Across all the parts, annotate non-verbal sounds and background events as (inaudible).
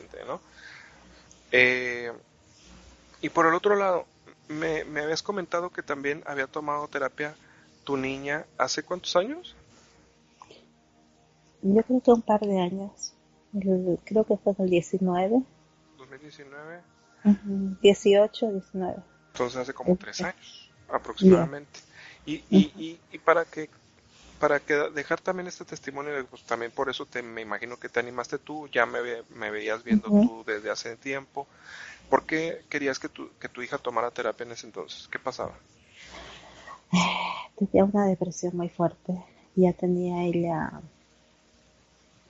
consciente, ¿no? Eh, y por el otro lado, me, me habías comentado que también había tomado terapia tu niña hace cuántos años? Yo creo que un par de años. creo que fue en el 19. 2019. 18, 19. Entonces hace como tres años aproximadamente. Y, y, y, para que para que dejar también este testimonio, pues también por eso te me imagino que te animaste tú, ya me, me veías viendo tú desde hace tiempo. ¿Por qué querías que tu, que tu hija tomara terapia en ese entonces? ¿Qué pasaba? Tenía una depresión muy fuerte. Ya tenía ella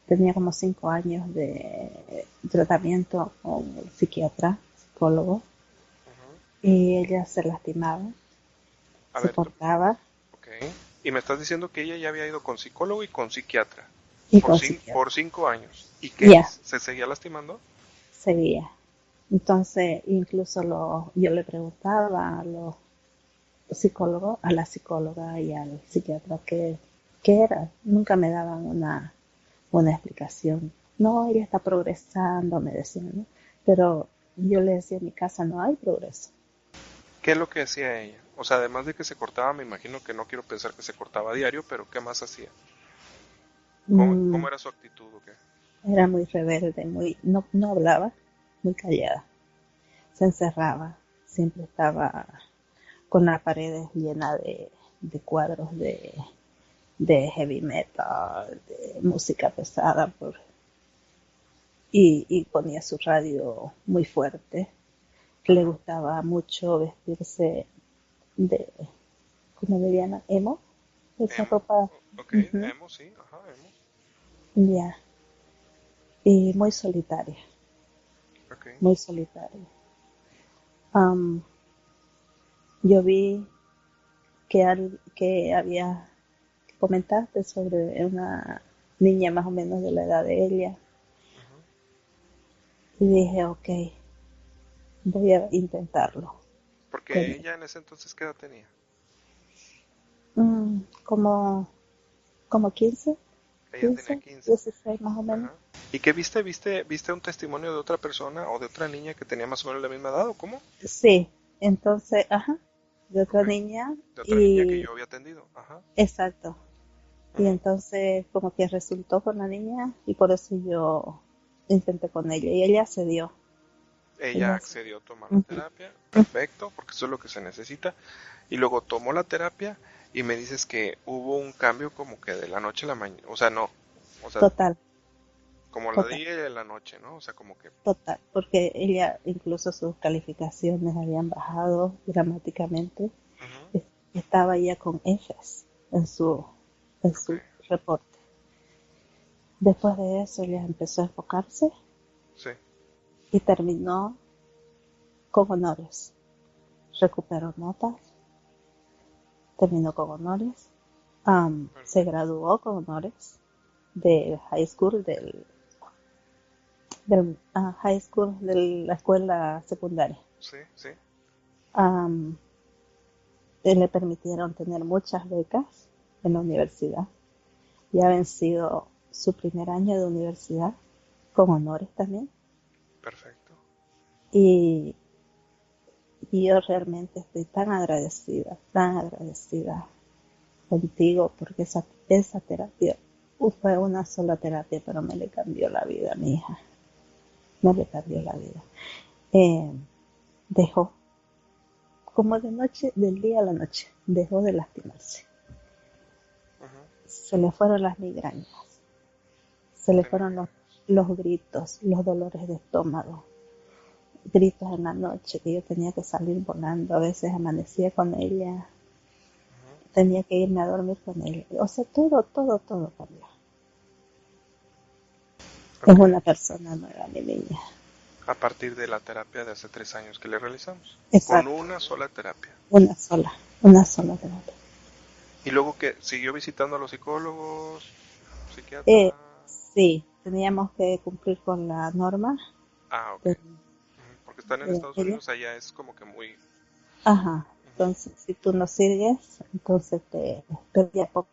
tenía como cinco años de tratamiento con el psiquiatra, psicólogo, y ella se lastimaba, se cortaba. Y me estás diciendo que ella ya había ido con psicólogo y con psiquiatra. Y por, por cinco años. ¿Y qué? ¿Se seguía lastimando? Seguía. Entonces, incluso lo, yo le preguntaba a los psicólogos, a la psicóloga y al psiquiatra qué, qué era. Nunca me daban una una explicación. No, ella está progresando, me decían, ¿no? Pero yo le decía en mi casa, no hay progreso. ¿Qué es lo que hacía ella? O sea, además de que se cortaba, me imagino que no quiero pensar que se cortaba a diario, pero ¿qué más hacía? ¿Cómo, mm. era su actitud o qué? Era muy rebelde, muy, no, no hablaba, muy callada. Se encerraba, siempre estaba con las paredes llenas de, de cuadros de, de heavy metal, de música pesada, por, y, ponía su radio muy fuerte. Le gustaba mucho vestirse de, ¿cómo le llaman? ¿Emo? Esa ropa. Ok, emo, sí, ajá, emo. Ya. Y muy solitaria. Muy solitaria. yo vi que, que había comentaste sobre una niña más o menos de la edad de ella. Y dije, ok, voy a intentarlo. Porque ella en ese entonces, ¿qué edad tenía? Mm, como, como 15. Ella tenía 15. 16 más o menos. ¿Y qué viste? ¿Viste viste un testimonio de otra persona o de otra niña que tenía más o menos la misma edad o cómo? Sí, entonces, ajá, de otra niña. De otra niña que yo había atendido, ajá. Exacto. Y entonces como que resultó con la niña y por eso yo intenté con ella y ella accedió. Ella accedió a tomar la terapia, perfecto, porque eso es lo que se necesita. Y luego tomó la terapia y me dices que hubo un cambio como que de la noche a la mañana, o sea, no. O sea, Total. Como la día y la noche, ¿no? O sea, como que... Total, porque ella, incluso sus calificaciones habían bajado dramáticamente. Estaba ya con Fs en su en su reporte. Después de eso ella empezó a enfocarse y terminó con honores. Recuperó notas, terminó con honores, se graduó con honores de high school del, del ah, high school de la escuela secundaria. Sí, sí. le permitieron tener muchas becas en la universidad. Ya ha vencido su primer año de universidad con honores también. Perfecto. Y, y yo realmente estoy tan agradecida, tan agradecida contigo porque esa, esa terapia fue una sola terapia, pero me le cambió la vida a mi hija. Me le cambió la vida. Eh, dejó, como de noche, del día a la noche, dejó de lastimarse se le fueron las migrañas, se le fueron los, los gritos, los dolores de estómago, gritos en la noche que yo tenía que salir volando, a veces amanecía con ella, tenía que irme a dormir con ella, o sea, todo, todo, todo cambió. Es una persona nueva, mi niña. A partir de la terapia de hace tres años que le realizamos. Con una sola terapia. Una sola, una sola terapia. ¿Y luego que siguió visitando a los psicólogos, psiquiatras? Eh, sí, teníamos que cumplir con la norma. Ah, ok. Porque están en Estados Unidos, allá es como que muy... Ajá, entonces si tú no sigues, entonces te perdía poco.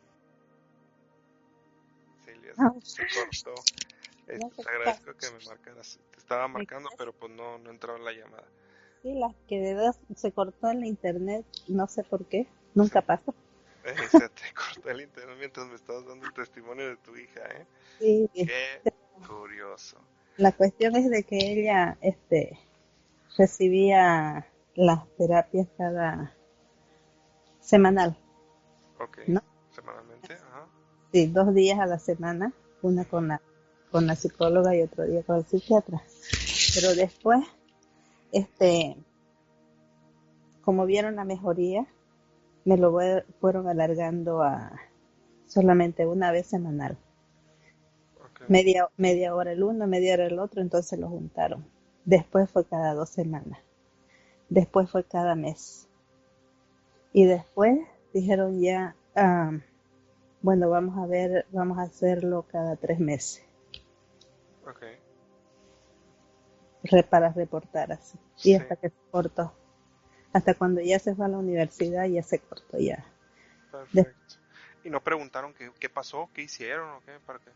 Ah. se cortó. te agradezco que me marcaras. Te estaba marcando, pero pues no, no entraba la llamada. Sí, la que de verdad se cortó en la internet, no sé por qué, nunca pasó. (laughs) Eh, se cortó el internet mientras me estabas dando el testimonio de tu hija, ¿eh? Sí. Qué curioso. La cuestión es de que ella, este, recibía las terapias cada semanal. Ok. ¿No? Semanalmente, ajá. Sí, dos días a la semana, una con la, con la psicóloga y otro día con el psiquiatra. Pero después, este, como vieron la mejoría, me lo fueron alargando a solamente una vez semanal. Media, media hora el uno, media hora el otro, entonces lo juntaron. Después fue cada dos semanas. Después fue cada mes. Y después dijeron ya, bueno, vamos a ver, vamos a hacerlo cada tres meses. Okay. para reportar así. Y hasta que se cortó. Hasta cuando ya se fue a la universidad ya se cortó ya. Perfecto. ¿Y no preguntaron qué, qué, pasó, qué hicieron o qué? ¿Para qué?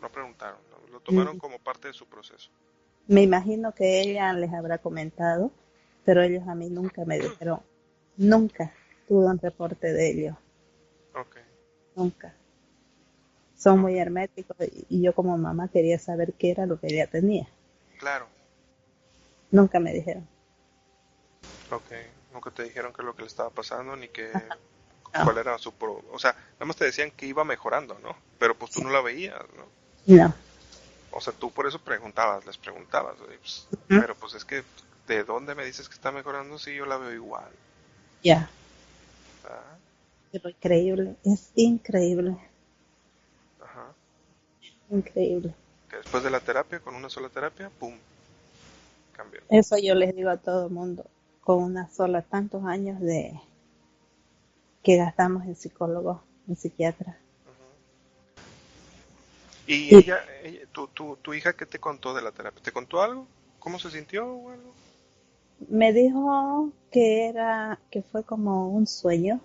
No preguntaron, lo tomaron mm. como parte de su proceso. Me imagino que ella les habrá comentado, pero ellos a mí nunca me dijeron, nunca tuve un reporte de ellos. Okay. Nunca. Son muy herméticos y yo como mamá quería saber qué era lo que ella tenía. Claro. Nunca me dijeron. Ok, nunca te dijeron qué es lo que le estaba pasando ni que cuál era su pro... O sea, nada más te decían que iba mejorando, ¿no? Pero pues tú no la veías, ¿no? No. O sea, tú por eso preguntabas, les preguntabas, pues, pero pues es que ¿de dónde me dices que está mejorando si yo la veo igual? Ya. Ah. Pero increíble, es increíble. Ajá. Increíble. Que después de la terapia, con una sola terapia, ¡pum! Cambió. Eso yo les digo a todo el mundo, con una sola, tantos años de que gastamos en psicólogo, en psiquiatra. ¿Y ella, tu, tu, tu, hija, qué te contó de la terapia? ¿Te contó algo? ¿Cómo se sintió o algo? Me dijo que era, que fue como un sueño.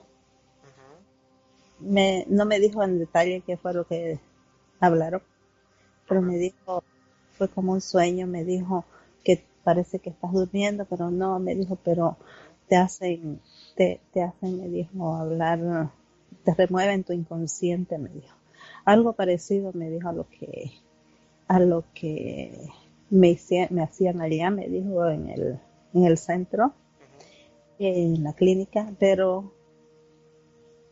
me, no me dijo en detalle qué fue lo que hablaron, pero me dijo, fue como un sueño, me dijo parece que estás durmiendo, pero no, me dijo, pero te hacen, te, te hacen, me dijo, hablar, te remueven tu inconsciente, me dijo. Algo parecido me dijo a lo que, a lo que me, hacían allá, me dijo en el, en el centro, en la clínica, pero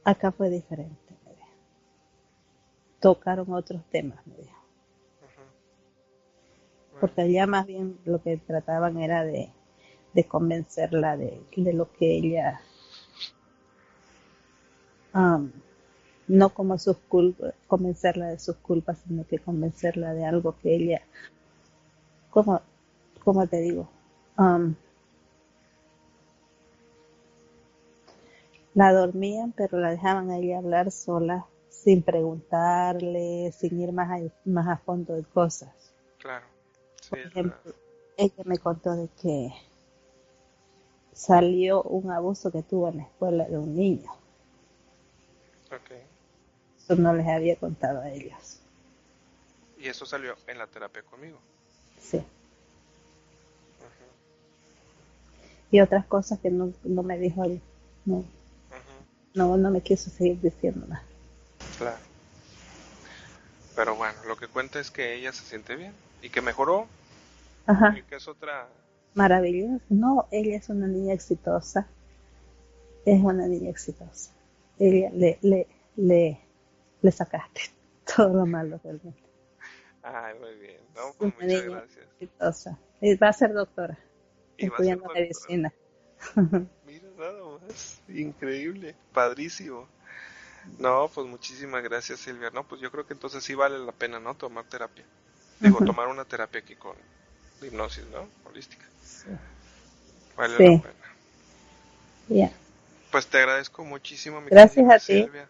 acá fue diferente. Me dijo. Tocaron otros temas, me dijo. Porque allá más bien lo que trataban era de, de convencerla de, de, lo que ella um, no como sus culpas, convencerla de sus culpas, sino que convencerla de algo que ella, como, como te digo, um, la dormían, pero la dejaban a ella hablar sola, sin preguntarle, sin ir más a, más a fondo de cosas. Por ejemplo, ella me contó de que salió un abuso que tuvo en la escuela de un niño. Okay. Eso no les había contado a ellos. ¿Y eso salió en la terapia conmigo? Sí. Y otras cosas que no, no me dijo él. No. no, no me quiso seguir diciendo nada. Claro. Pero bueno, lo que cuenta es que ella se siente bien y que mejoró. Ajá. Y que es otra. Maravilloso. No, ella es una niña exitosa. Es una niña exitosa. Ella le, le, le, le sacaste (laughs) todo lo malo realmente. Ay, muy bien. No, pues muchas gracias. Exitosa. Va a ser doctora. Estudiando medicina. (laughs) Mira, nada más. Increíble. Padrísimo. No, pues muchísimas gracias, Silvia. No, pues yo creo que entonces sí vale la pena, ¿no? Tomar terapia. Digo, tomar una terapia aquí con hipnosis, ¿no? Holística. Sí. Vale la pena. Ya. Pues te agradezco muchísimo, mi Gracias a ti. Silvia.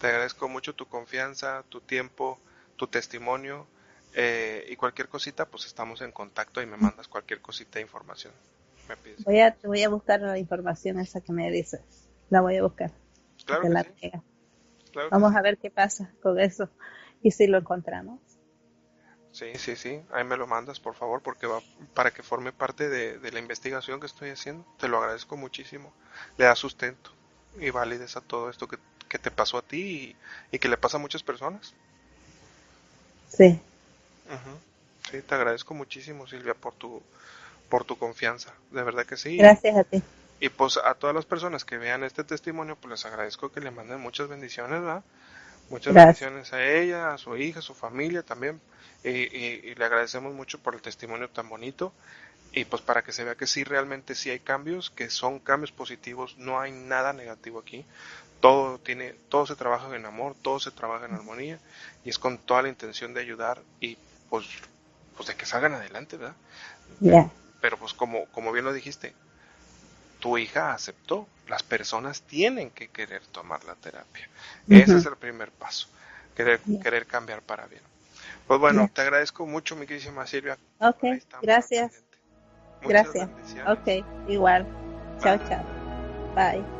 Te agradezco mucho tu confianza, tu tiempo, tu testimonio eh, y cualquier cosita, pues estamos en contacto y me mandas cualquier cosita de información. Me pides. Voy a, voy a buscar la información esa que me dices. La voy a buscar. Claro que la sí. Vamos a ver qué pasa con eso y si lo encontramos. Sí, sí, sí, ahí me lo mandas, por favor, porque va para que forme parte de, la investigación que estoy haciendo. Te lo agradezco muchísimo. Le da sustento y validez a todo esto que, te pasó a ti y, que le pasa a muchas personas. Sí. Sí, te agradezco muchísimo, Silvia, por tu, por tu confianza. De verdad que sí. Gracias a ti. Y pues a todas las personas que vean este testimonio, pues les agradezco que le manden muchas bendiciones, ¿verdad? Muchas bendiciones a ella, a su hija, a su familia también. Y, le agradecemos mucho por el testimonio tan bonito. Y pues para que se vea que sí, realmente sí hay cambios, que son cambios positivos, no hay nada negativo aquí. Todo tiene, todo se trabaja en amor, todo se trabaja en armonía y es con toda la intención de ayudar y pues, pues de que salgan adelante, ¿verdad? Pero pues como, como bien lo dijiste, tu hija aceptó. Las personas tienen que querer tomar la terapia. Ese es el primer paso. Querer, querer cambiar para bien. Pues bueno, te agradezco mucho, mi querísima Silvia. Ok, gracias. Gracias. Ok, igual. Chao, chao. Bye.